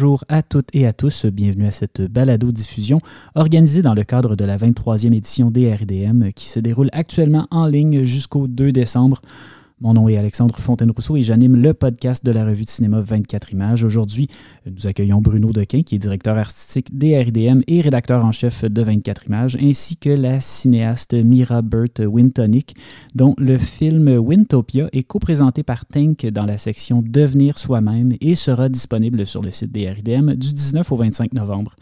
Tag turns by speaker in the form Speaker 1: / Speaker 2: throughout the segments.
Speaker 1: bonjour à toutes et à tous. Bienvenue à cette balado-diffusion organisée dans le cadre de la 23e édition des RDM qui se déroule actuellement en ligne jusqu'au 2 décembre. Mon nom est Alexandre Fontaine-Rousseau et j'anime le podcast de la revue de cinéma 24 images. Aujourd'hui, nous accueillons Bruno Dequin, qui est directeur artistique des RDM et rédacteur en chef de 24 images, ainsi que la cinéaste Mira Burt Wintonic, dont le film Wintopia est co-présenté par Tank dans la section Devenir soi-même et sera disponible sur le site des RDM du 19 au 25 novembre.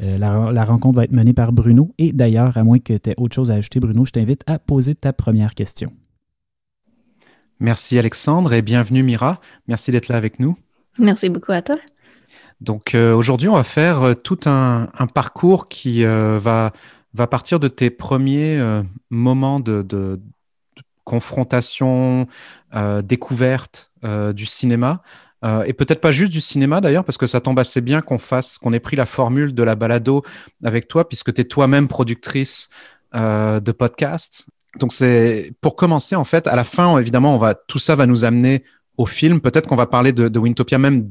Speaker 1: Euh, la, la, rencontre va être menée par Bruno. Et d'ailleurs, à moins que tu aies autre chose à ajouter, Bruno, je t'invite à poser ta première question.
Speaker 2: Merci Alexandre et bienvenue Mira. Merci d'être là avec nous.
Speaker 3: Merci beaucoup à toi.
Speaker 2: Donc euh, aujourd'hui, on va faire euh, tout un, parcours qui euh, va, va partir de tes premiers moments de, confrontation, découverte du cinéma. et peut-être pas juste du cinéma d'ailleurs, parce que ça tombe assez bien qu'on fasse, qu'on ait pris la formule de la balado avec toi, puisque tu es toi-même productrice de podcasts donc c'est pour commencer en fait. À la fin, évidemment, on va tout ça va nous amener au film. Peut-être qu'on va parler de, Wintopia même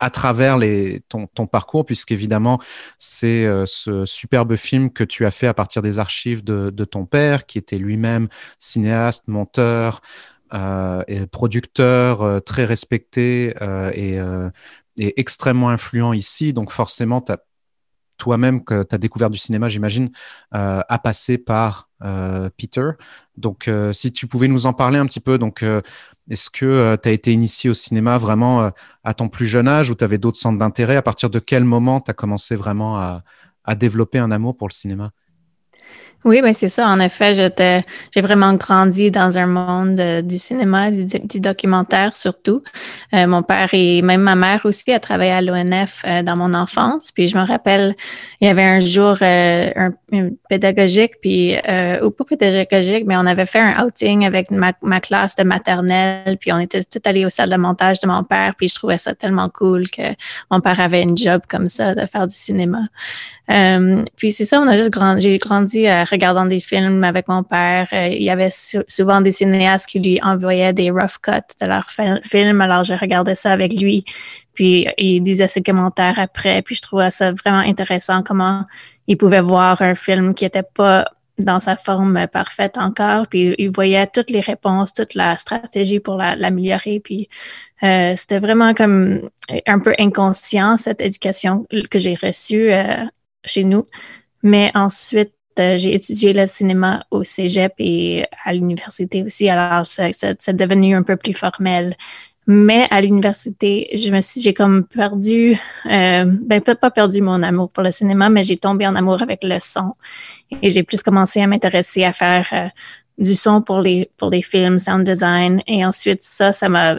Speaker 2: à travers les, ton, ton parcours, puisqu'évidemment, c'est euh, ce superbe film que tu as fait à partir des archives de, ton père, qui était lui-même cinéaste, monteur euh, et producteur euh, très respecté et, et, extrêmement influent ici. Donc forcément, toi-même que tu as découvert du cinéma, j'imagine, a passé par Peter. Donc, euh, si tu pouvais nous en parler un petit peu, donc, est-ce que tu as été initié au cinéma vraiment à ton plus jeune âge ou tu avais d'autres centres d'intérêt? À partir de quel moment tu as commencé vraiment à développer un amour pour le cinéma?
Speaker 3: Oui, ben c'est ça. En effet, j'ai vraiment grandi dans un monde euh, du cinéma, du, documentaire surtout. Euh, mon père et même ma mère aussi a travaillé à l'ONF euh, dans mon enfance. Puis je me rappelle, il y avait un jour un, pédagogique, puis ou pas pédagogique, mais on avait fait un outing avec ma, ma, classe de maternelle, puis on était tout allés au salle de montage de mon père, puis je trouvais ça tellement cool que mon père avait une job comme ça de faire du cinéma. puis c'est ça, on a juste grandi, j'ai grandi à regardant des films avec mon père, euh, il y avait souvent des cinéastes qui lui envoyaient des rough cuts de leurs films. Alors, je regardais ça avec lui. Puis, il disait ses commentaires après. Puis, je trouvais ça vraiment intéressant comment il pouvait voir un film qui n'était pas dans sa forme parfaite encore. Puis, il voyait toutes les réponses, toute la stratégie pour l'améliorer. puis, euh, c'était vraiment comme un peu inconscient, cette éducation que j'ai reçue euh, chez nous. Mais ensuite, j'ai étudié le cinéma au cégep et à l'université aussi, alors c'est devenu un peu plus formel. Mais à l'université, je me suis, j'ai comme perdu, euh, ben peut-être pas perdu mon amour pour le cinéma, mais j'ai tombé en amour avec le son et j'ai plus commencé à m'intéresser à faire euh, du son pour les pour les films, sound design et ensuite ça, ça m'a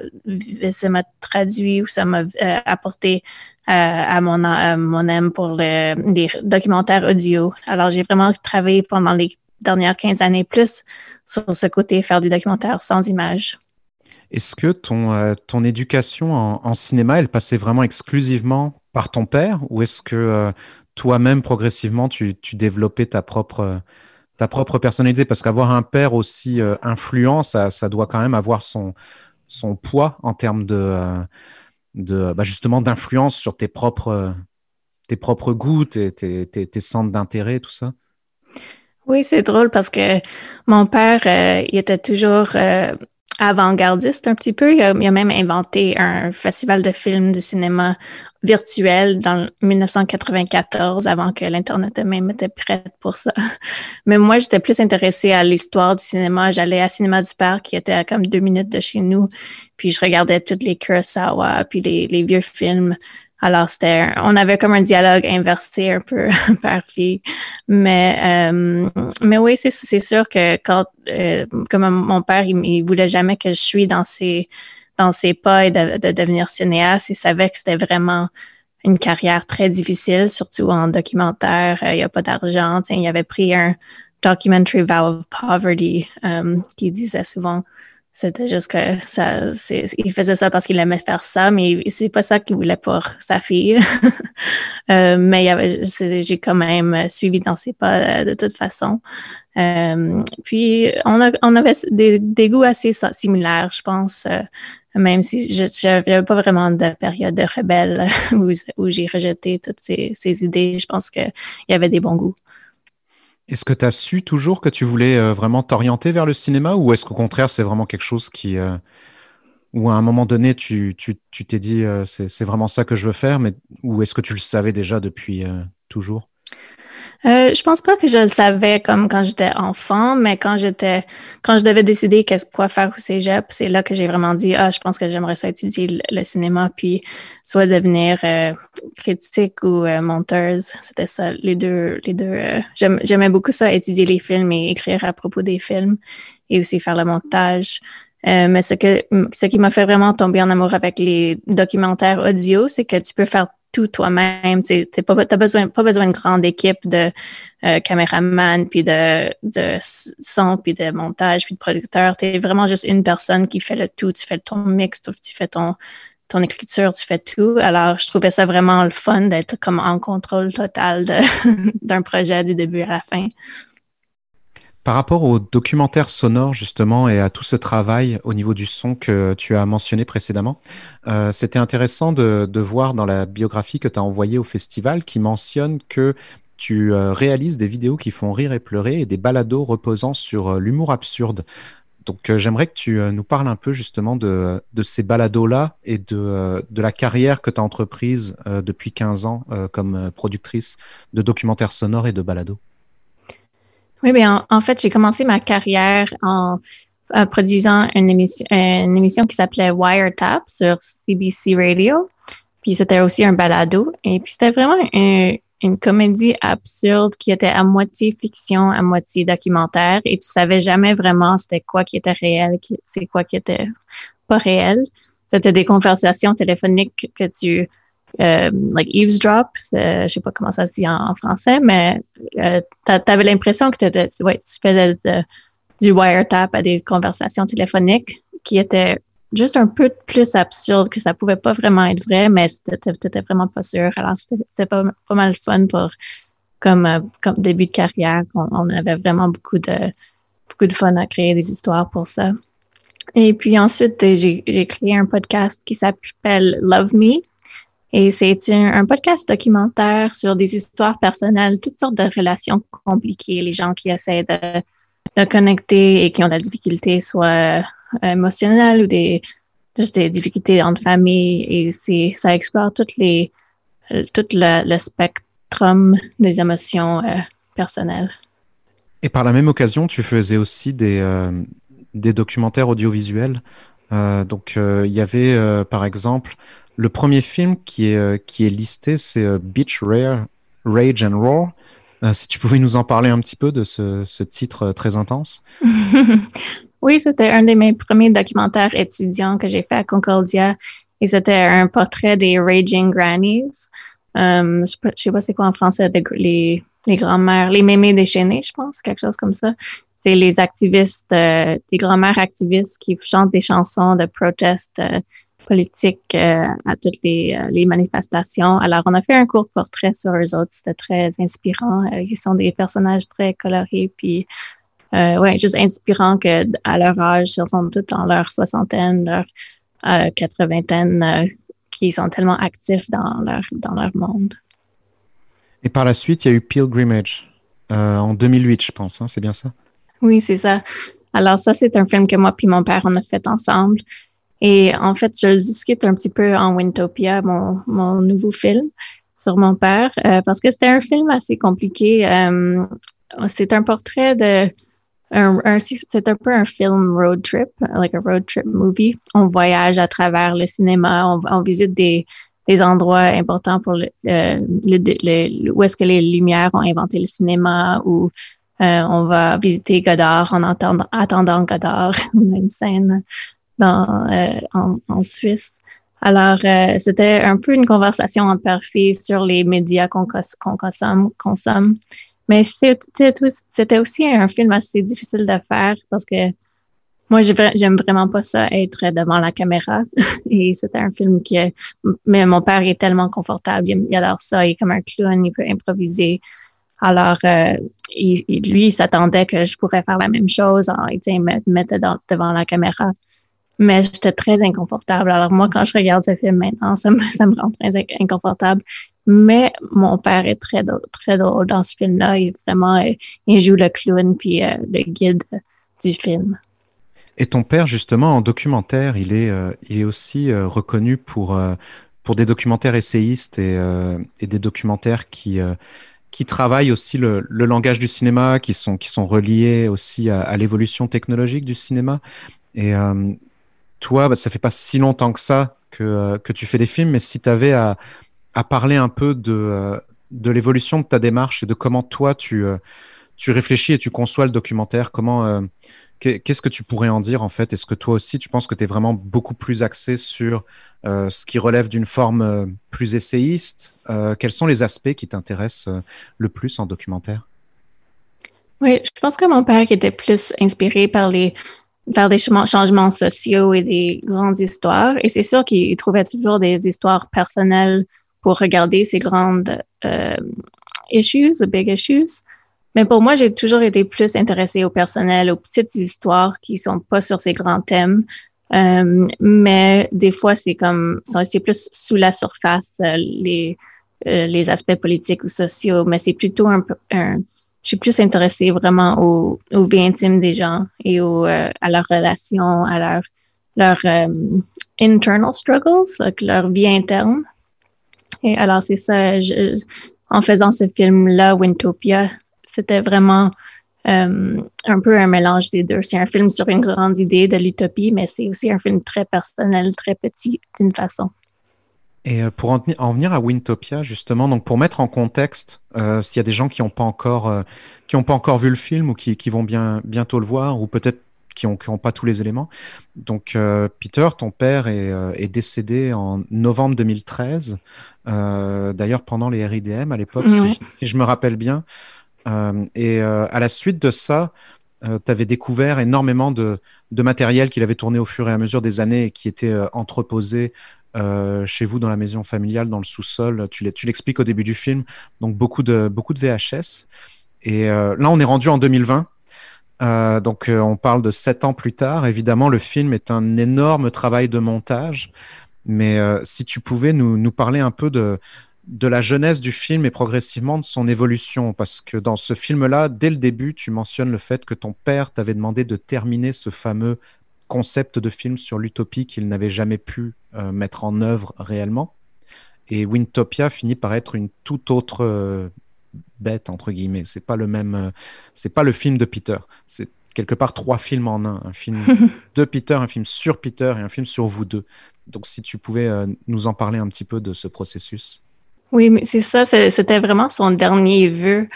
Speaker 3: ça m'a traduit ou ça m'a euh, apporté euh, à mon, mon aime pour les documentaires audio. Alors, j'ai vraiment travaillé pendant les dernières 15 années plus sur ce côté, faire des documentaires sans images.
Speaker 2: Est-ce que ton, euh, ton éducation en, cinéma, elle passait vraiment exclusivement par ton père? Ou est-ce que euh, toi-même, progressivement, tu, tu, développais ta propre, ta propre personnalité Parce qu'avoir un père aussi influent, ça, ça, doit quand même avoir son, son poids en termes de de bah, justement d'influence sur tes propres, tes propres goûts, tes, tes, tes, centres d'intérêt, tout ça?
Speaker 3: Oui, c'est drôle parce que mon père, euh, il était toujours euh, avant-gardiste un petit peu. Il a, même inventé un festival de films de cinéma virtuel dans 1994, avant que l'Internet même était prête pour ça. Mais moi, j'étais plus intéressée à l'histoire du cinéma. J'allais à Cinéma du Parc, qui était à comme deux minutes de chez nous. Puis je regardais tous les Kurosawa, puis les vieux films alors, c'était, on avait comme un dialogue inversé un peu par fille. Mais, euh, mais oui, c'est, sûr que quand, euh, comme mon père, il, voulait jamais que je suis dans ses, dans ses pas et de, de devenir cinéaste. Il savait que c'était vraiment une carrière très difficile, surtout en documentaire. Euh, il n'y a pas d'argent. Il avait pris un documentary vow of poverty qui disait souvent c'était juste que ça, il faisait ça parce qu'il aimait faire ça, mais c'est pas ça qu'il voulait pour sa fille. euh, mais j'ai quand même suivi dans ses pas euh, de toute façon. Euh, puis on, avait des, goûts assez similaires, je pense, même si je n'avais pas vraiment de période de rebelle où, où j'ai rejeté toutes ces, ces idées. Je pense qu'il y avait des bons goûts.
Speaker 2: Est-ce que tu as su toujours que tu voulais euh, vraiment t'orienter vers le cinéma ou est-ce qu'au contraire, c'est vraiment quelque chose qui. Euh, ou à un moment donné, tu t'es tu, t'es dit, euh, c'est vraiment ça que je veux faire, mais ou est-ce que tu le savais déjà depuis toujours?
Speaker 3: Euh, je pense pas que je le savais comme quand j'étais enfant, mais quand j'étais, quand je devais décider qu'est-ce quoi faire au cégep, c'est là que j'ai vraiment dit, ah, je pense que j'aimerais ça étudier le, cinéma, puis soit devenir euh, critique ou euh, monteuse. C'était ça, les deux, les deux. Euh, j'aimais beaucoup ça, étudier les films et écrire à propos des films, et aussi faire le montage. mais ce que, ce qui m'a fait vraiment tomber en amour avec les documentaires audio, c'est que tu peux faire tout toi-même. Tu n'as pas, besoin, pas besoin de grande équipe de euh, caméraman, puis de, de son, puis de montage, puis de producteur. Tu es vraiment juste une personne qui fait le tout. Tu fais ton mix, tu fais ton, ton écriture, tu fais tout. Alors, je trouvais ça vraiment le fun d'être comme en contrôle total d'un projet du début à la fin.
Speaker 2: Par rapport au documentaire sonore justement et à tout ce travail au niveau du son que tu as mentionné précédemment, euh, c'était intéressant de, voir dans la biographie que tu as envoyée au festival qui mentionne que tu euh, réalises des vidéos qui font rire et pleurer et des balados reposant sur euh, l'humour absurde. Donc j'aimerais que tu nous parles un peu justement de, ces balados-là et de, de, la carrière que tu as entreprise depuis 15 ans comme productrice de documentaires sonores et de balados.
Speaker 3: Oui, bien, en, fait, j'ai commencé ma carrière en produisant une émission, une émission qui s'appelait Wiretap sur CBC Radio. Puis c'était aussi un balado. Et puis c'était vraiment une comédie absurde qui était à moitié fiction, à moitié documentaire. Et tu savais jamais vraiment c'était quoi qui était réel, c'est quoi qui était pas réel. C'était des conversations téléphoniques que tu euh, like eavesdrop, je sais pas comment ça se dit en, français, mais euh, tu avais l'impression que ouais, tu faisais du wiretap à des conversations téléphoniques qui étaient juste un peu plus absurdes, que ça pouvait pas vraiment être vrai, mais c'était vraiment pas sûr. Alors, c'était pas, mal fun pour comme, euh, début de carrière. On, avait vraiment beaucoup de, beaucoup de fun à créer des histoires pour ça. Et puis ensuite, j'ai créé un podcast qui s'appelle Love Me, et c'est un, podcast documentaire sur des histoires personnelles, toutes sortes de relations compliquées, les gens qui essaient de, connecter et qui ont de la difficulté, soit euh, émotionnelle ou des, juste des difficultés entre famille. Et ça explore toutes les, euh, tout le, spectrum des émotions euh, personnelles.
Speaker 2: Et par la même occasion, tu faisais aussi des, des documentaires audiovisuels. donc, il y avait, par exemple, le premier film qui est, euh, qui est listé, c'est euh, Beach Rare, Rage and Roar. Euh, si tu pouvais nous en parler un petit peu de ce, ce titre très intense.
Speaker 3: oui, c'était un de mes premiers documentaires étudiants que j'ai fait à Concordia. Et c'était un portrait des Raging Grannies. je ne sais pas c'est quoi en français, les, les grands-mères, les mémés déchaînées, je pense, quelque chose comme ça. C'est les activistes, des grands-mères activistes qui chantent des chansons de protest politique euh, à toutes les, euh, les, manifestations. Alors, on a fait un court portrait sur eux autres. C'était très inspirant. Euh, ils sont des personnages très colorés, puis ouais, juste inspirant que à leur âge, ils sont tous dans leur soixantaine, leur quatre-vingtaine, qui sont tellement actifs dans leur, dans leur monde.
Speaker 2: Et par la suite, il y a eu Pilgrimage en 2008, je pense. Hein, c'est bien ça?
Speaker 3: Oui, c'est ça. Alors ça, c'est un film que moi puis mon père, on a fait ensemble. Et en fait, je le discute un petit peu en Wintopia, mon, mon nouveau film sur mon père, euh, parce que c'était un film assez compliqué. Euh, c'est un portrait de... C'est un peu un film road trip, like a road trip movie. On voyage à travers le cinéma, on, visite des, des endroits importants pour le, où est-ce que les Lumières ont inventé le cinéma, ou euh, on va visiter Godard en attendant, attendant Godard. une scène dans, euh, en, en, Suisse. Alors, euh, c'était un peu une conversation entre père-fille sur les médias qu'on consomme, consomme. Mais c'était aussi un film assez difficile de faire parce que Moi, j'aime vraiment pas ça, être devant la caméra. Et c'était un film qui, mais mon père est tellement confortable. Il, adore ça. Il est comme un clown. Il peut improviser. Alors, euh, lui, il s'attendait que je pourrais faire la même chose. il me mettait devant la caméra. Mais j'étais très inconfortable. Alors, moi, quand je regarde ce film maintenant, ça me, ça me rend très inconfortable. Mais mon père est très, très drôle dans ce film-là. Il vraiment, il joue le clown puis euh, le guide du film.
Speaker 2: Et ton père, justement, en documentaire, il est, euh, il est aussi euh, reconnu pour, euh, pour des documentaires essayistes et, des documentaires qui, qui travaillent aussi le, le, langage du cinéma, qui sont, qui sont reliés aussi à, l'évolution technologique du cinéma. Toi, bah, ça fait pas si longtemps que ça que, que tu fais des films, mais si tu avais à, parler un peu de, de l'évolution de ta démarche et de comment toi tu, tu réfléchis et tu conçois le documentaire, comment Qu'est-ce que tu pourrais en dire en fait? Est-ce que toi aussi tu penses que tu es vraiment beaucoup plus axé sur euh, ce qui relève d'une forme euh, plus essayiste? Euh, Quels sont les aspects qui t'intéressent le plus en documentaire?
Speaker 3: Oui, je pense que mon père était plus inspiré par les par des changements sociaux et des grandes histoires. Et c'est sûr qu'il trouvait toujours des histoires personnelles pour regarder ces grandes issues, big issues. Mais pour moi, j'ai toujours été plus intéressée au personnel, aux petites histoires qui sont pas sur ces grands thèmes. Euh, mais des fois, c'est comme, c'est plus sous la surface, euh, les, euh, les aspects politiques ou sociaux, mais c'est plutôt un, un, je suis plus intéressée vraiment aux, vies intimes des gens et au, à leurs relations, à leur, leur internal struggles, leur vie interne. Et alors, c'est ça, je, en faisant ce film-là, Wintopia, c'était vraiment euh, un peu un mélange des deux. C'est un film sur une grande idée de l'utopie, mais c'est aussi un film très personnel, très petit d'une façon.
Speaker 2: Et euh, pour en, venir à Wintopia, justement, donc pour mettre en contexte, euh, s'il y a des gens qui n'ont pas encore qui ont pas encore vu le film ou qui, qui vont bien bientôt le voir, ou peut-être qui n'ont qui ont pas tous les éléments. Donc Peter, ton père est, est, décédé en novembre 2013. D'ailleurs pendant les RIDM à l'époque, si, je me rappelle bien. Euh, et euh, à la suite de ça, euh, tu avais découvert énormément de, de matériel qu'il avait tourné au fur et à mesure des années et qui était entreposé chez vous dans la maison familiale, dans le sous-sol. Tu l'expliques au début du film. Donc beaucoup de, VHS. Et là, on est rendu en 2020. donc on parle de sept ans plus tard. Évidemment, le film est un énorme travail de montage. Mais si tu pouvais nous, nous parler un peu de, de la jeunesse du film et progressivement de son évolution. Parce que dans ce film-là, dès le début, tu mentionnes le fait que ton père t'avait demandé de terminer ce fameux concept de film sur l'utopie qu'il n'avait jamais pu euh, mettre en œuvre réellement. Et Wintopia finit par être une toute autre euh, bête entre guillemets. C'est pas le même, euh, c'est pas le film de Peter. C'est quelque part trois films en un, un film de Peter, un film sur Peter et un film sur vous deux. Donc si tu pouvais nous en parler un petit peu de ce processus.
Speaker 3: Oui, mais c'est ça, c'était vraiment son dernier vœu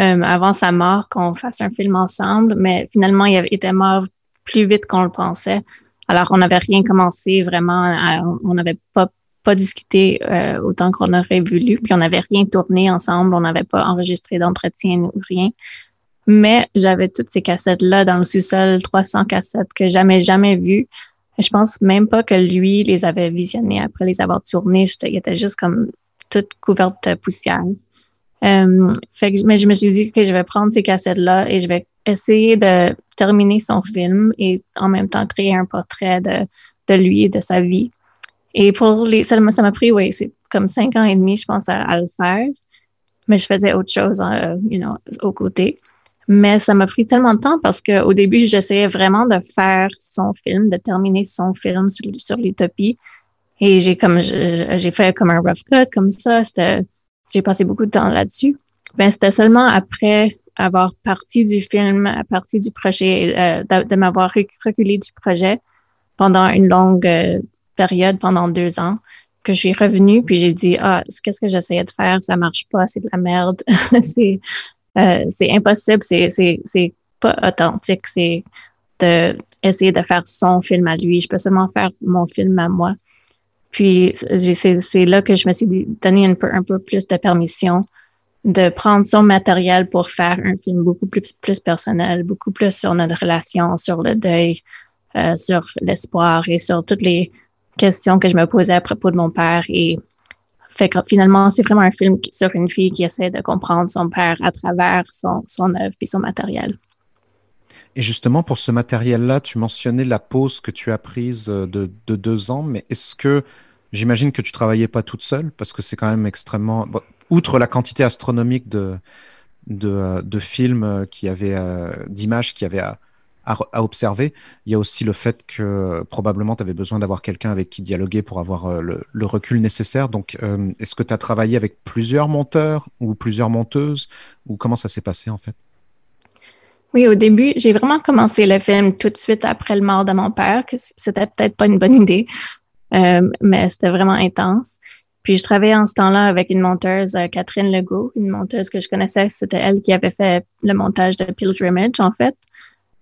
Speaker 3: euh, avant sa mort qu'on fasse un film ensemble, mais finalement, il était mort plus vite qu'on le pensait. Alors, on n'avait rien commencé vraiment, on n'avait pas, pas discuté euh, autant qu'on aurait voulu, puis on n'avait rien tourné ensemble, on n'avait pas enregistré d'entretien ou rien. Mais j'avais toutes ces cassettes-là dans le sous-sol, 300 cassettes que jamais, jamais vues. Je pense même pas que lui les avait visionnées après les avoir tournées. Il était juste comme toute couverte de poussière. Euh, fait que, mais je me suis dit que je vais prendre ces cassettes-là et je vais essayer de terminer son film et en même temps créer un portrait de, de lui et de sa vie. Et pour les, ça m'a pris, oui, c'est comme cinq ans et demi, je pense, à, le faire. Mais je faisais autre chose, euh, you know, au côté. Mais ça m'a pris tellement de temps parce qu'au début, j'essayais vraiment de faire son film, de terminer son film sur, sur l'utopie. Et j'ai comme j'ai fait comme un rough cut comme ça. C'était j'ai passé beaucoup de temps là-dessus. Ben c'était seulement après avoir parti du film, à partir du projet, euh, de, m'avoir reculé du projet pendant une longue euh, période, pendant deux ans, que je suis revenue puis j'ai dit ah qu'est-ce que j'essayais de faire, ça marche pas, c'est de la merde, c'est euh, impossible, c'est pas authentique, c'est de essayer de faire son film à lui. Je peux seulement faire mon film à moi. Puis c'est là que je me suis donné un peu, un peu plus de permission de prendre son matériel pour faire un film beaucoup plus, plus personnel, beaucoup plus sur notre relation, sur le deuil, euh, sur l'espoir et sur toutes les questions que je me posais à propos de mon père. Et finalement, c'est vraiment un film sur une fille qui essaie de comprendre son père à travers son, son œuvre et son matériel.
Speaker 2: Et justement, pour ce matériel-là, tu mentionnais la pause que tu as prise euh, de, de deux ans, mais est-ce que j'imagine que tu travaillais pas toute seule parce que c'est quand même extrêmement. outre la quantité astronomique de, de, euh, films qui avaient, d'images qui avaient à, à, observer. Il y a aussi le fait que probablement tu avais besoin d'avoir quelqu'un avec qui dialoguer pour avoir euh, le, recul nécessaire. Donc, euh, est-ce que tu as travaillé avec plusieurs monteurs ou plusieurs monteuses ou comment ça s'est passé en fait?
Speaker 3: Oui, au début, j'ai vraiment commencé le film tout de suite après le mort de mon père, que c'était peut-être pas une bonne idée, euh, mais c'était vraiment intense. Puis je travaillais en ce temps-là avec une monteuse, Catherine Legault, une monteuse que je connaissais. C'était elle qui avait fait le montage de Pilgrimage, en fait.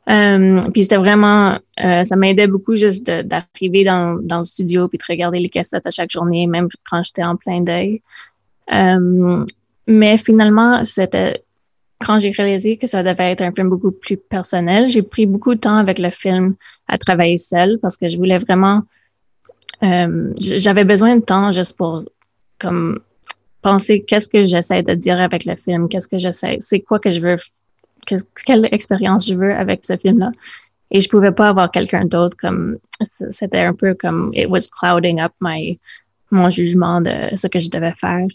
Speaker 3: Euh, puis c'était vraiment, euh, ça m'aidait beaucoup juste d'arriver dans, dans, le studio puis de regarder les cassettes à chaque journée, même quand j'étais en plein deuil. Euh, mais finalement, c'était quand j'ai réalisé que ça devait être un film beaucoup plus personnel, j'ai pris beaucoup de temps avec le film à travailler seul parce que je voulais vraiment, euh, j'avais besoin de temps juste pour comme penser qu'est-ce que j'essaie de dire avec le film, qu'est-ce que j'essaie, c'est quoi que je veux quelle expérience je veux avec ce film-là. Et je pouvais pas avoir quelqu'un d'autre comme, c'était un peu comme, it was clouding up my, mon jugement de ce que je devais faire.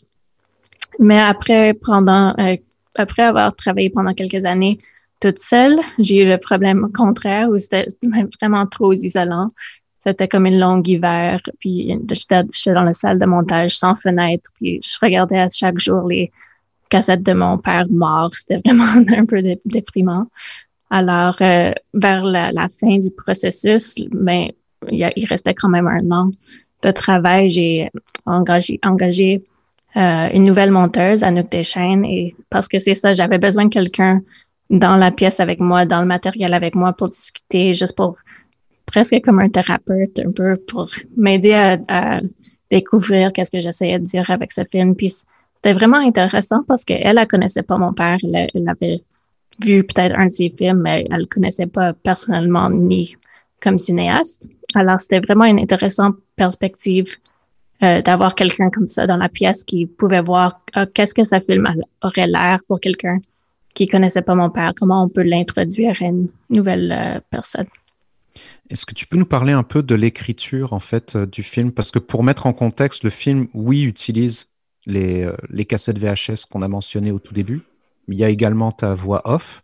Speaker 3: Mais après, pendant, euh, après avoir travaillé pendant quelques années toute seule, j'ai eu le problème contraire où c'était vraiment trop isolant. C'était comme une longue hiver, puis j'étais dans la salle de montage sans fenêtre, puis je regardais à chaque jour les, cassette de mon père mort. C'était vraiment un peu déprimant. Alors, euh, vers la, fin du processus, mais ben, il, il, restait quand même un an de travail. J'ai engagé, engagé euh, une nouvelle monteuse, Anouk Deschaines, et parce que c'est ça, j'avais besoin de quelqu'un dans la pièce avec moi, dans le matériel avec moi pour discuter, juste pour presque comme un thérapeute, un peu pour m'aider à, à, découvrir qu'est-ce que j'essayais de dire avec ce film. Puis c'était vraiment intéressant parce qu'elle, elle connaissait pas mon père. Elle, avait vu peut-être un de ses films, mais elle connaissait pas personnellement ni comme cinéaste. Alors, c'était vraiment une intéressante perspective euh, d'avoir quelqu'un comme ça dans la pièce qui pouvait voir ah, qu'est-ce que ce film aurait l'air pour quelqu'un qui connaissait pas mon père, comment on peut l'introduire à une nouvelle euh, personne.
Speaker 2: Est-ce que tu peux nous parler un peu de l'écriture en fait euh, du film? Parce que pour mettre en contexte, le film, oui, utilise les, euh, les cassettes VHS qu'on a mentionnées au tout début. Il y a également ta voix off.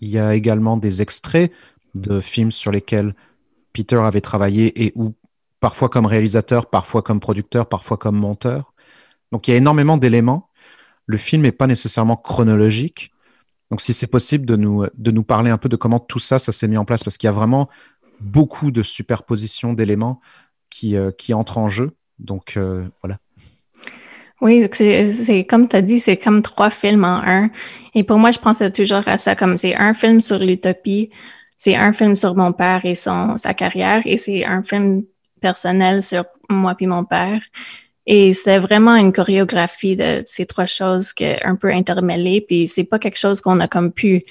Speaker 2: Il y a également des extraits de films sur lesquels Peter avait travaillé et où parfois comme réalisateur, parfois comme producteur, parfois comme monteur. Donc il y a énormément d'éléments. Le film n'est pas nécessairement chronologique. Donc si c'est possible de nous, de nous parler un peu de comment tout ça, ça s'est mis en place, parce qu'il y a vraiment beaucoup de superpositions d'éléments qui, euh, qui entrent en jeu. Donc euh, voilà.
Speaker 3: Oui, c'est comme tu as dit, c'est comme trois films en un. Et pour moi, je pensais toujours à ça comme c'est un film sur l'utopie, c'est un film sur mon père et son sa carrière, et c'est un film personnel sur moi puis mon père. Et c'est vraiment une chorégraphie de ces trois choses que, un peu intermêlées, puis c'est pas quelque chose qu'on a comme pu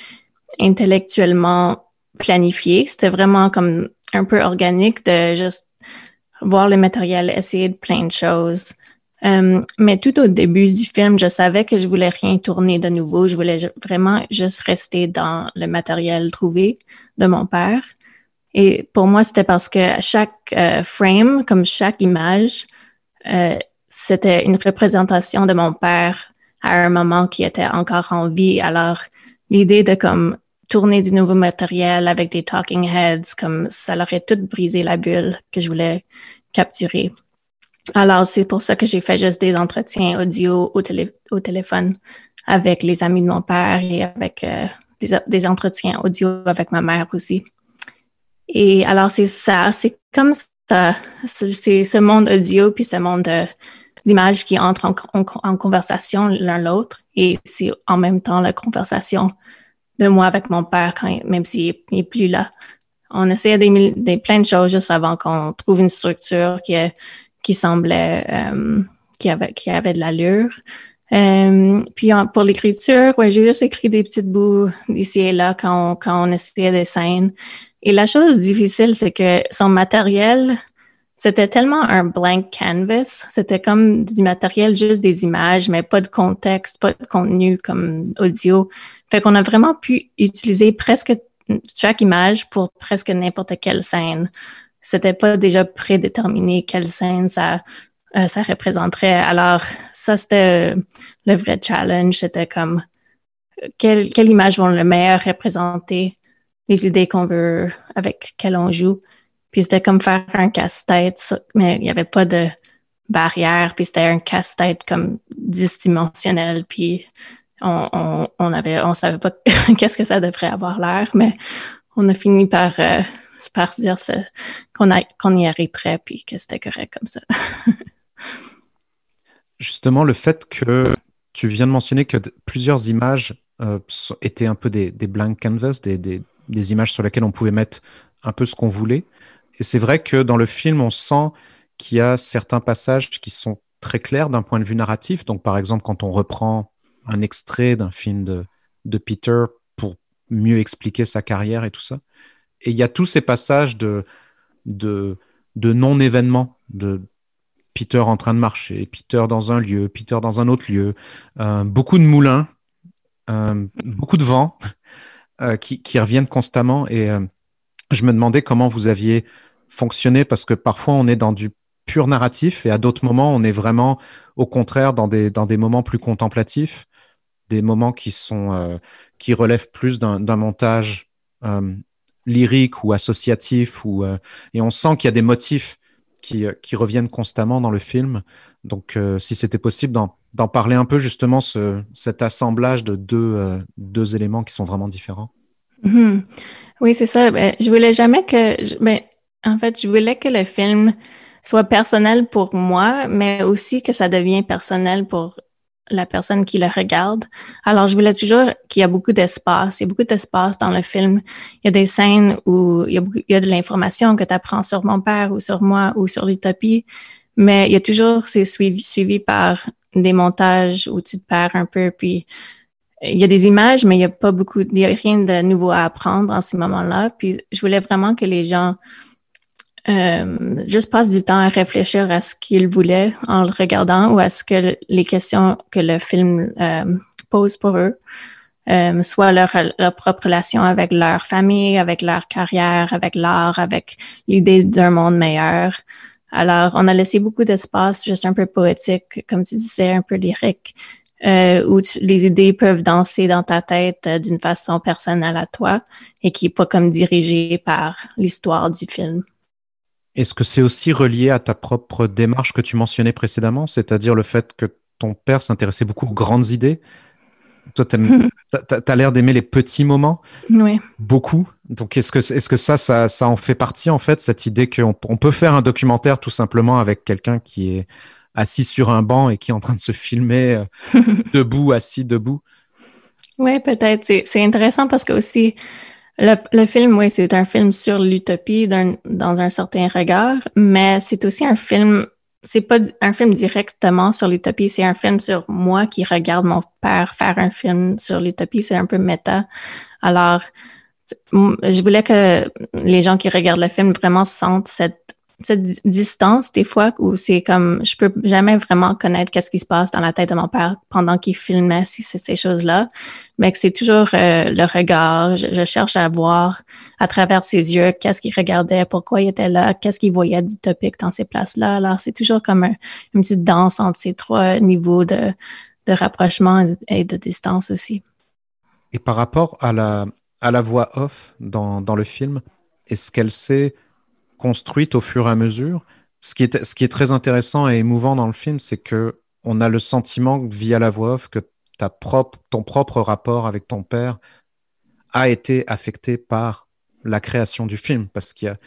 Speaker 3: intellectuellement planifier. C'était vraiment comme un peu organique de juste voir le matériel, essayer de plein de choses. Euh, mais tout au début du film, je savais que je voulais rien tourner de nouveau. Je voulais vraiment juste rester dans le matériel trouvé de mon père. Et pour moi, c'était parce que chaque euh, frame, comme chaque image, euh, c'était une représentation de mon père à un moment qui était encore en vie. Alors, l'idée de comme tourner du nouveau matériel avec des talking heads, comme ça aurait tout brisé la bulle que je voulais capturer. Alors, c'est pour ça que j'ai fait juste des entretiens audio au, téléphone avec les amis de mon père et avec euh, des, entretiens audio avec ma mère aussi. Et alors, c'est ça, c'est comme ça, c'est ce monde audio puis ce monde d'images qui entrent en, conversation l'un l'autre et c'est en même temps la conversation de moi avec mon père quand, même s'il n'est plus là. On essayait des, des, plein de choses juste avant qu'on trouve une structure qui est qui semblait euh, qui avait qui avait de l'allure. Euh, puis pour l'écriture, ouais, j'ai juste écrit des petites bouts ici et là quand on, quand on essayait des scènes. Et la chose difficile, c'est que son matériel, c'était tellement un blank canvas. C'était comme du matériel, juste des images, mais pas de contexte, pas de contenu comme audio. Fait qu'on a vraiment pu utiliser presque chaque image pour presque n'importe quelle scène. C'était pas déjà prédéterminé quelle scène ça, euh, ça représenterait. Alors, ça, c'était euh, le vrai challenge. C'était comme quelle, quelle image vont le meilleur représenter les idées qu'on veut, avec quelles on joue. Puis c'était comme faire un casse-tête, mais il n'y avait pas de barrière. Puis c'était un casse-tête comme dix-dimensionnel. Puis on, on, on avait, on savait pas qu'est-ce que ça devrait avoir l'air, mais on a fini par, euh, par se dire qu'on y arrêterait puis que c'était correct comme ça.
Speaker 2: Justement, le fait que tu viens de mentionner que plusieurs images euh, étaient un peu des, des blank canvas, des, des, images sur lesquelles on pouvait mettre un peu ce qu'on voulait. Et c'est vrai que dans le film, on sent qu'il y a certains passages qui sont très clairs d'un point de vue narratif. Donc, par exemple, quand on reprend un extrait d'un film de, Peter pour mieux expliquer sa carrière et tout ça. Et il y a tous ces passages de, de, de non-événements, de Peter en train de marcher, Peter dans un lieu, Peter dans un autre lieu, euh, beaucoup de moulins, euh, beaucoup de vent euh, qui, qui, reviennent constamment. Et je me demandais comment vous aviez fonctionné parce que parfois on est dans du pur narratif et à d'autres moments on est vraiment au contraire dans des, dans des moments plus contemplatifs des moments qui sont euh, qui relèvent plus d'un montage euh, lyrique ou associatif ou euh, et on sent qu'il y a des motifs qui, qui, reviennent constamment dans le film. Donc, si c'était possible d'en parler un peu justement ce, cet assemblage de deux, deux éléments qui sont vraiment différents.
Speaker 3: Mm-hmm. Oui, c'est ça. Ben, je voulais jamais que, je, ben, en fait, je voulais que le film soit personnel pour moi, mais aussi que ça devienne personnel pour la personne qui le regarde. Alors, je voulais toujours qu'il y a beaucoup d'espace. Il y a beaucoup d'espace dans le film. Il y a des scènes où il y a, de l'information que tu apprends sur mon père ou sur moi ou sur l'utopie, mais il y a toujours, c'est suivi, suivi par des montages où tu te perds un peu, puis il y a des images, mais il n'y a pas beaucoup, il n'y a rien de nouveau à apprendre en ces moments-là. Puis je voulais vraiment que les gens euh, juste passe du temps à réfléchir à ce qu'ils voulaient en le regardant ou à ce que les questions que le film euh, pose pour eux, euh, soit leur, leur, propre relation avec leur famille, avec leur carrière, avec l'art, avec l'idée d'un monde meilleur. Alors, on a laissé beaucoup d'espace, juste un peu poétique, comme tu disais, un peu lyrique, euh, où les idées peuvent danser dans ta tête d'une façon personnelle à toi et qui est pas comme dirigée par l'histoire du film.
Speaker 2: Est-ce que c'est aussi relié à ta propre démarche que tu mentionnais précédemment, c'est-à-dire le fait que ton père s'intéressait beaucoup aux grandes idées? Toi, tu as, l'air d'aimer les petits moments.
Speaker 3: Oui.
Speaker 2: Beaucoup. Donc, est-ce que, est que ça, ça, ça, en fait partie, en fait, cette idée qu'on on peut faire un documentaire tout simplement avec quelqu'un qui est assis sur un banc et qui est en train de se filmer euh, debout, assis, debout?
Speaker 3: Oui, peut-être. C'est intéressant parce que aussi, le, film, oui, c'est un film sur l'utopie dans un certain regard, mais c'est aussi un film, c'est pas un film directement sur l'utopie, c'est un film sur moi qui regarde mon père faire un film sur l'utopie, c'est un peu méta. Alors, je voulais que les gens qui regardent le film vraiment sentent cette cette distance des fois où c'est comme je peux jamais vraiment connaître qu'est-ce qui se passe dans la tête de mon père pendant qu'il filmait ces choses-là, mais que c'est toujours euh, le regard. Je, cherche à voir à travers ses yeux qu'est-ce qu'il regardait, pourquoi il était là, qu'est-ce qu'il voyait d'utopique dans ces places-là. Alors c'est toujours comme une petite danse entre ces trois niveaux de, de rapprochement et de distance aussi.
Speaker 2: Et par rapport à la, à la voix off dans, dans le film, est-ce qu'elle s'est construite au fur et à mesure. Ce qui est, très intéressant et émouvant dans le film, c'est que on a le sentiment via la voix off que ta propre, ton propre rapport avec ton père a été affecté par la création du film, parce qu'il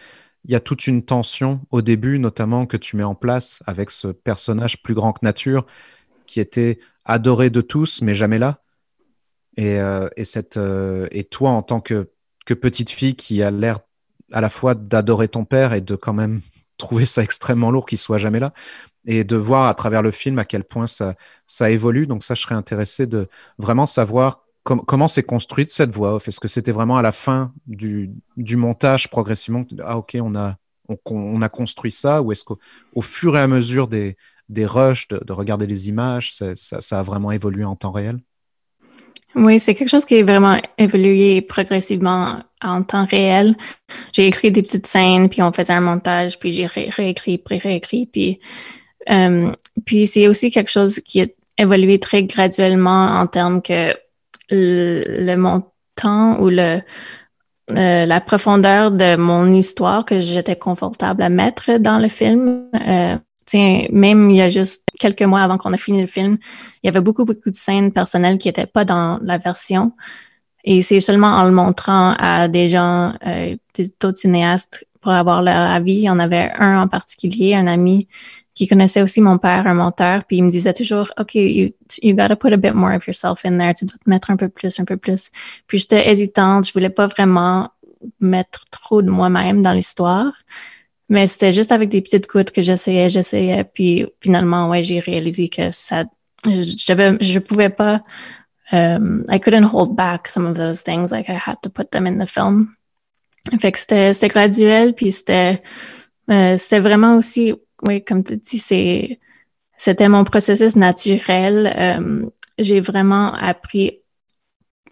Speaker 2: y a, toute une tension au début, notamment que tu mets en place avec ce personnage plus grand que nature, qui était adoré de tous, mais jamais là. Et, euh, euh, toi, en tant que, que petite fille qui a l'air à la fois d'adorer ton père et de quand même trouvé ça extrêmement lourd qu'il soit jamais là et de voir à travers le film à quel point ça, ça évolue. Donc ça, je serais intéressé de vraiment savoir comment s'est construite cette voix off. Est-ce que c'était vraiment à la fin du, du montage progressivement Ah ok, on a, on, a construit ça ou est-ce qu'au fur et à mesure des, des rushs, de, regarder les images, ça, ça, a vraiment évolué en temps réel?
Speaker 3: Oui, c'est quelque chose qui est vraiment évolué progressivement en temps réel. J'ai écrit des petites scènes, puis on faisait un montage, puis j'ai réécrit, puis réécrit, puis euh, puis c'est aussi quelque chose qui a évolué très graduellement en termes que le, montant ou le euh, la profondeur de mon histoire que j'étais confortable à mettre dans le film. Euh, même il y a juste quelques mois avant qu'on a fini le film, il y avait beaucoup, beaucoup de scènes personnelles qui n'étaient pas dans la version. Et c'est seulement en le montrant à des gens, euh, d'autres cinéastes, pour avoir leur avis. Il y en avait un en particulier, un ami qui connaissait aussi mon père, un monteur, puis il me disait toujours, OK, you, you gotta put a bit more of yourself in there, tu dois te mettre un peu plus, un peu plus. Puis j'étais hésitante, je voulais pas vraiment mettre trop de moi-même dans l'histoire, mais c'était juste avec des petites gouttes que j'essayais, j'essayais, puis finalement, ouais, j'ai réalisé que ça, j'avais, je pouvais pas, um, I couldn't hold back some of those things, like I had to put them in the film. Fait que c'était graduel, puis c'était euh, vraiment aussi oui, comme tu dis, c'est, c'était mon processus naturel. Euh, j'ai vraiment appris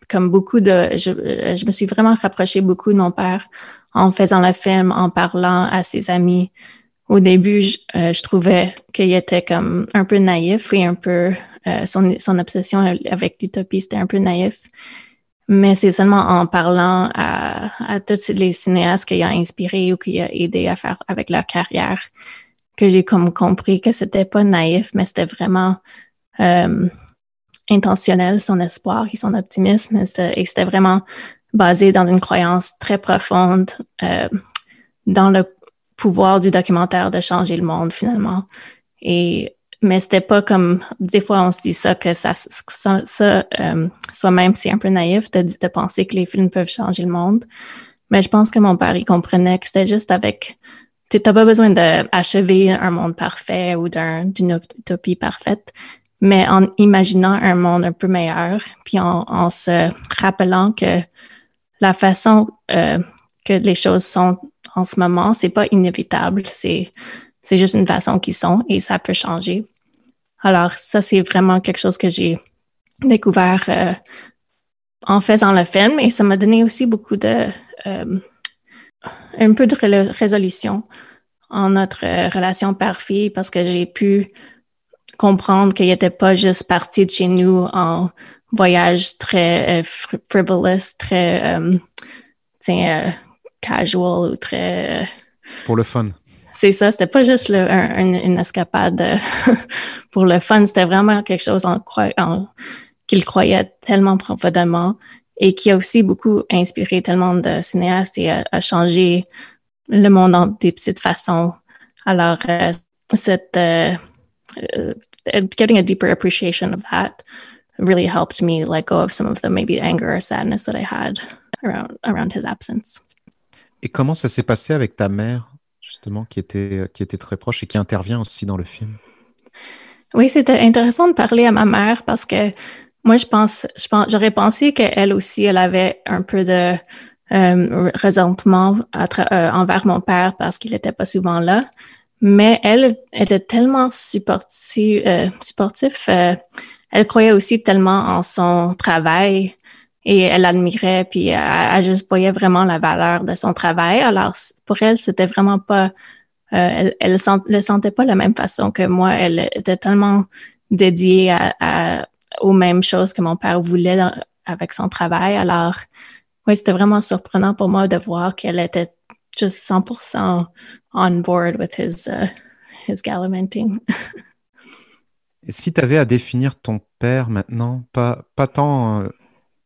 Speaker 3: comme beaucoup de, je, je, me suis vraiment rapprochée beaucoup de mon père en faisant le film, en parlant à ses amis. Au début, je, euh, je trouvais qu'il était comme un peu naïf et un peu, euh, son, son obsession avec l'utopie, c'était un peu naïf. Mais c'est seulement en parlant à, à tous les cinéastes qu'il a inspiré ou qu'il a aidé à faire avec leur carrière que j'ai comme compris que c'était pas naïf, mais c'était vraiment euh, intentionnel, son espoir et son optimisme. Et c'était vraiment basé dans une croyance très profonde euh, dans le pouvoir du documentaire de changer le monde finalement. Et mais c'était pas comme des fois on se dit ça que ça, ça, euh, soi-même c'est un peu naïf de, penser que les films peuvent changer le monde. Mais je pense que mon père il comprenait que c'était juste avec tu n'as pas besoin d'achever un monde parfait ou d'une utopie parfaite, mais en imaginant un monde un peu meilleur, puis en, se rappelant que la façon euh, que les choses sont en ce moment, c'est pas inévitable, c'est juste une façon qu'ils sont et ça peut changer. Alors ça, c'est vraiment quelque chose que j'ai découvert euh, en faisant le film et ça m'a donné aussi beaucoup de euh, un peu de résolution en notre relation père-fille parce que j'ai pu comprendre qu'il n'était pas juste parti de chez nous en voyage très euh, frivolous, très euh, casual ou très...
Speaker 2: pour le fun.
Speaker 3: C'est ça, c'était pas juste le, une escapade pour le fun, c'était vraiment quelque chose en, en qu'il croyait tellement profondément et qui a aussi beaucoup inspiré tellement de cinéastes et a, changé le monde en des petites façons. Alors, euh, cette, uh, getting a deeper appreciation of that really helped me let go of some of the maybe anger or sadness that I had around, around his absence.
Speaker 2: Et comment ça s'est passé avec ta mère, justement, qui était, qui était très proche et qui intervient aussi dans le film?
Speaker 3: Oui, c'était intéressant de parler à ma mère parce que moi, je pense, je pense, j'aurais pensé qu'elle aussi, elle avait un peu de euh, euh, envers mon père parce qu'il n'était pas souvent là. Mais elle était tellement supportive, euh, supportif. Euh, elle croyait aussi tellement en son travail et elle admirait, puis elle, juste voyait vraiment la valeur de son travail. Alors, pour elle, c'était vraiment pas... elle ne le sentait pas de la même façon que moi. Elle était tellement dédiée à, à aux mêmes choses que mon père voulait avec son travail. Alors, oui, c'était vraiment surprenant pour moi de voir qu'elle était juste 100% on board with his, uh, his gallivanting.
Speaker 2: si tu avais à définir ton père maintenant, pas, pas tant euh,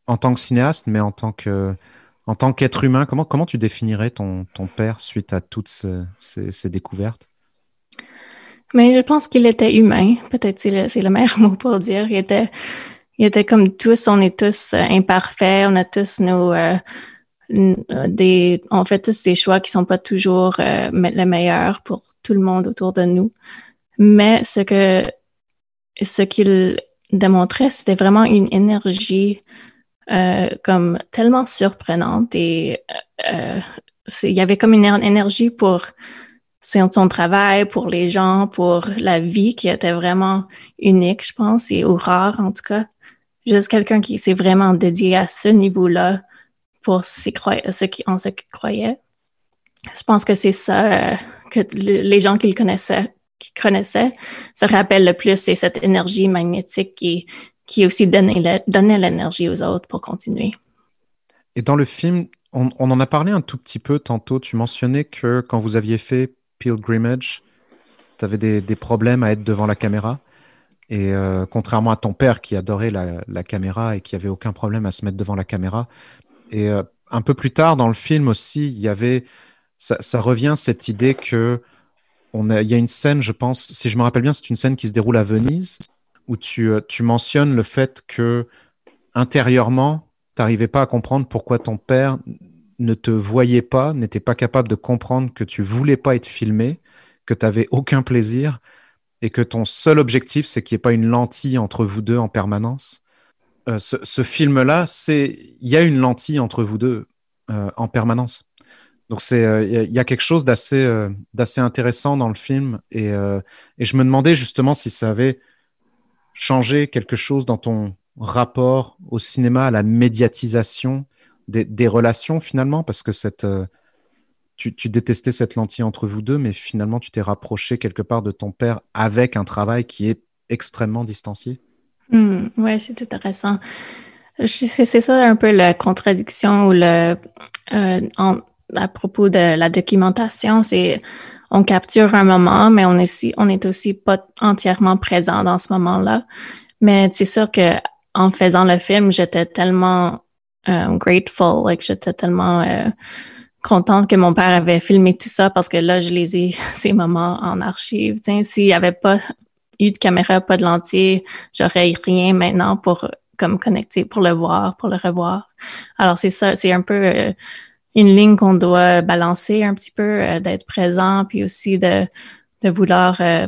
Speaker 2: en tant que cinéaste, mais en tant que en tant qu'être humain, comment, comment tu définirais ton, ton père suite à toutes ces, ces découvertes?
Speaker 3: Mais je pense qu'il était humain. Peut-être c'est le, le meilleur mot pour dire. Il était, il était comme tous, on est tous euh, imparfaits, on a tous nos, euh, on fait tous des choix qui sont pas toujours euh, les meilleurs pour tout le monde autour de nous. Mais ce que ce qu'il démontrait, c'était vraiment une énergie euh, comme tellement surprenante et euh, il y avait comme une énergie pour son travail, pour les gens, pour la vie qui était vraiment unique, je pense, et ou rare en tout cas. Juste quelqu'un qui s'est vraiment dédié à ce niveau-là pour ceux qui, en croyait. Je pense que c'est ça que les gens qui le connaissaient, qui se rappellent le plus, c'est cette énergie magnétique qui, qui aussi donnait l'énergie aux autres pour continuer.
Speaker 2: Et dans le film, on, en a parlé un tout petit peu tantôt. Tu mentionnais que quand vous aviez fait Pilgrimage, tu avais des, problèmes à être devant la caméra. Et euh, contrairement à ton père qui adorait la, caméra et qui avait aucun problème à se mettre devant la caméra. Et euh, un peu plus tard dans le film aussi, il y avait, ça, revient cette idée que on il y a une scène, je pense, si je me rappelle bien, c'est une scène qui se déroule à Venise où tu, euh, tu mentionnes le fait que intérieurement, tu n'arrivais pas à comprendre pourquoi ton père ne te voyait pas, n'était pas capable de comprendre que tu voulais pas être filmé, que tu n'avais aucun plaisir et que ton seul objectif, c'est qu'il n'y ait pas une lentille entre vous deux en permanence. Euh, ce, film-là, c'est il y a une lentille entre vous deux euh, en permanence. Donc c'est il y, a quelque chose d'assez d'assez intéressant dans le film et, je me demandais justement si ça avait changer quelque chose dans ton rapport au cinéma, à la médiatisation des, relations finalement Parce que cette, euh, tu, détestais cette lentille entre vous deux, mais finalement tu t'es rapproché quelque part de ton père avec un travail qui est extrêmement distancié.
Speaker 3: Hmm, oui, c'est intéressant. C'est ça un peu la contradiction ou le, euh, à propos de la documentation, c'est on capture un moment, mais on est, on est aussi pas entièrement présent dans ce moment-là. Mais c'est sûr que en faisant le film, j'étais tellement euh, grateful, like j'étais tellement euh, contente que mon père avait filmé tout ça parce que là, je les ai ces moments en archive. S'il avait pas de caméra, pas de lentille, j'aurais rien maintenant pour comme connecter, pour le voir, pour le revoir. Alors c'est ça, c'est un peu euh, une ligne qu'on doit balancer un petit peu, euh, d'être présent, puis aussi de, de vouloir euh,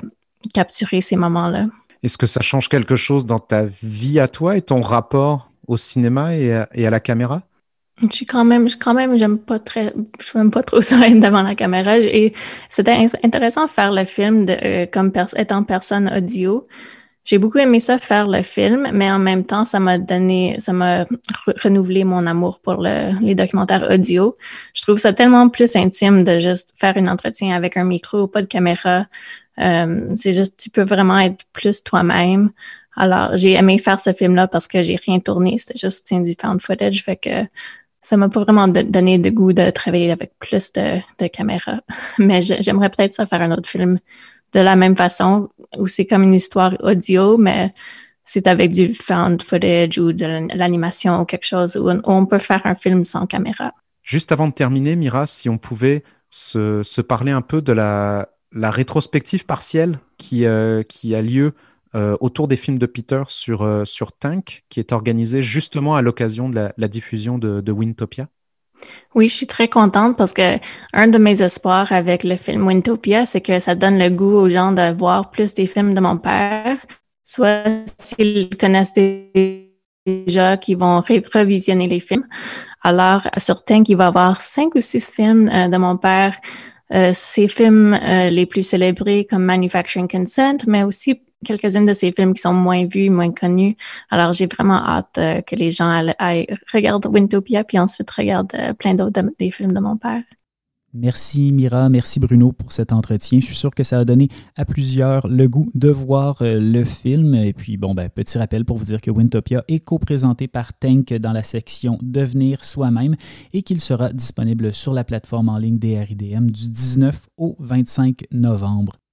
Speaker 3: capturer ces moments-là.
Speaker 2: Est-ce que ça change quelque chose dans ta vie à toi et ton rapport au cinéma et à la caméra?
Speaker 3: Je suis quand même, je, quand même, j'aime pas très, je n'aime pas trop ça être devant la caméra. Et c'était intéressant de faire le film de, euh, comme étant personne audio j'ai beaucoup aimé ça faire le film, mais en même temps, ça m'a donné, ça m'a renouvelé mon amour pour le, les documentaires audio. Je trouve ça tellement plus intime de juste faire un entretien avec un micro, pas de caméra. Euh, c'est juste, tu peux vraiment être plus toi-même. Alors, j'ai aimé faire ce film-là parce que j'ai rien tourné. C'était juste du found footage. Fait que ça m'a pas vraiment donné de goût de travailler avec plus de, caméras. Mais j'aimerais peut-être faire un autre film de la même façon, où c'est comme une histoire audio, mais c'est avec du found footage ou de l'animation ou quelque chose où on peut faire un film sans caméra.
Speaker 2: Juste avant de terminer, Mira, si on pouvait se, parler un peu de la, rétrospective partielle qui, euh, qui a lieu euh, autour des films de Peter sur, euh, sur Tank, qui est organisée justement à l'occasion de la, diffusion de, de Wintopia.
Speaker 3: Oui, je suis très contente parce que un de mes espoirs avec le film Wintopia, c'est que ça donne le goût aux gens de voir plus des films de mon père, soit s'ils connaissent déjà, qui vont revisionner les films. Alors, sur Tank, il va y avoir cinq ou six films euh, de mon père. Euh, ces films euh, les plus célébrés comme Manufacturing Consent, mais aussi quelques-unes de ces films qui sont moins vus, moins connus. Alors, j'ai vraiment hâte euh, que les gens aillent, regarder Wintopia, puis ensuite regardent euh, plein d'autres des films de mon père.
Speaker 1: Merci Mira, merci Bruno pour cet entretien. Je suis sûr que ça a donné à plusieurs le goût de voir euh, le film. Et puis, bon, ben, petit rappel pour vous dire que Wintopia est co-présenté par Tank dans la section Devenir soi-même et qu'il sera disponible sur la plateforme en ligne des RIDM du 19 au 25 novembre.